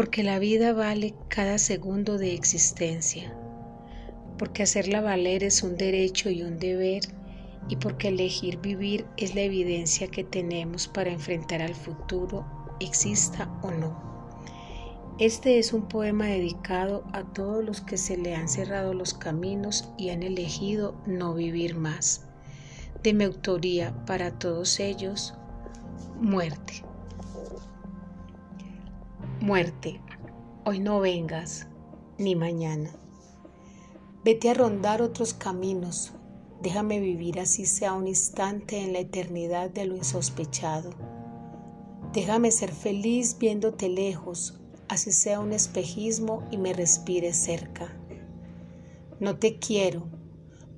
porque la vida vale cada segundo de existencia, porque hacerla valer es un derecho y un deber, y porque elegir vivir es la evidencia que tenemos para enfrentar al futuro, exista o no. Este es un poema dedicado a todos los que se le han cerrado los caminos y han elegido no vivir más. De mi autoría para todos ellos, muerte. Muerte, hoy no vengas, ni mañana. Vete a rondar otros caminos, déjame vivir así sea un instante en la eternidad de lo insospechado. Déjame ser feliz viéndote lejos, así sea un espejismo y me respire cerca. No te quiero,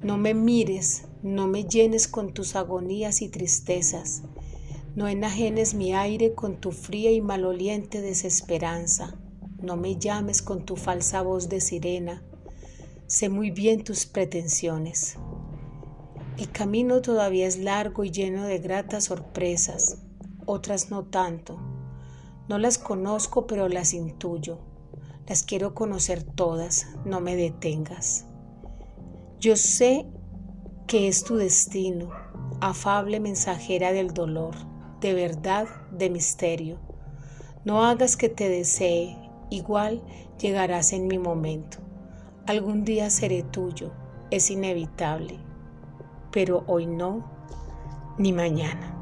no me mires, no me llenes con tus agonías y tristezas, no enajenes mi aire con tu fría y maloliente desesperanza, no me llames con tu falsa voz de sirena, sé muy bien tus pretensiones. El camino todavía es largo y lleno de gratas sorpresas, otras no tanto no las conozco, pero las intuyo. Las quiero conocer todas, no me detengas. Yo sé que es tu destino, afable mensajera del dolor, de verdad, de misterio. No hagas que te desee, igual llegarás en mi momento. Algún día seré tuyo, es inevitable, pero hoy no, ni mañana.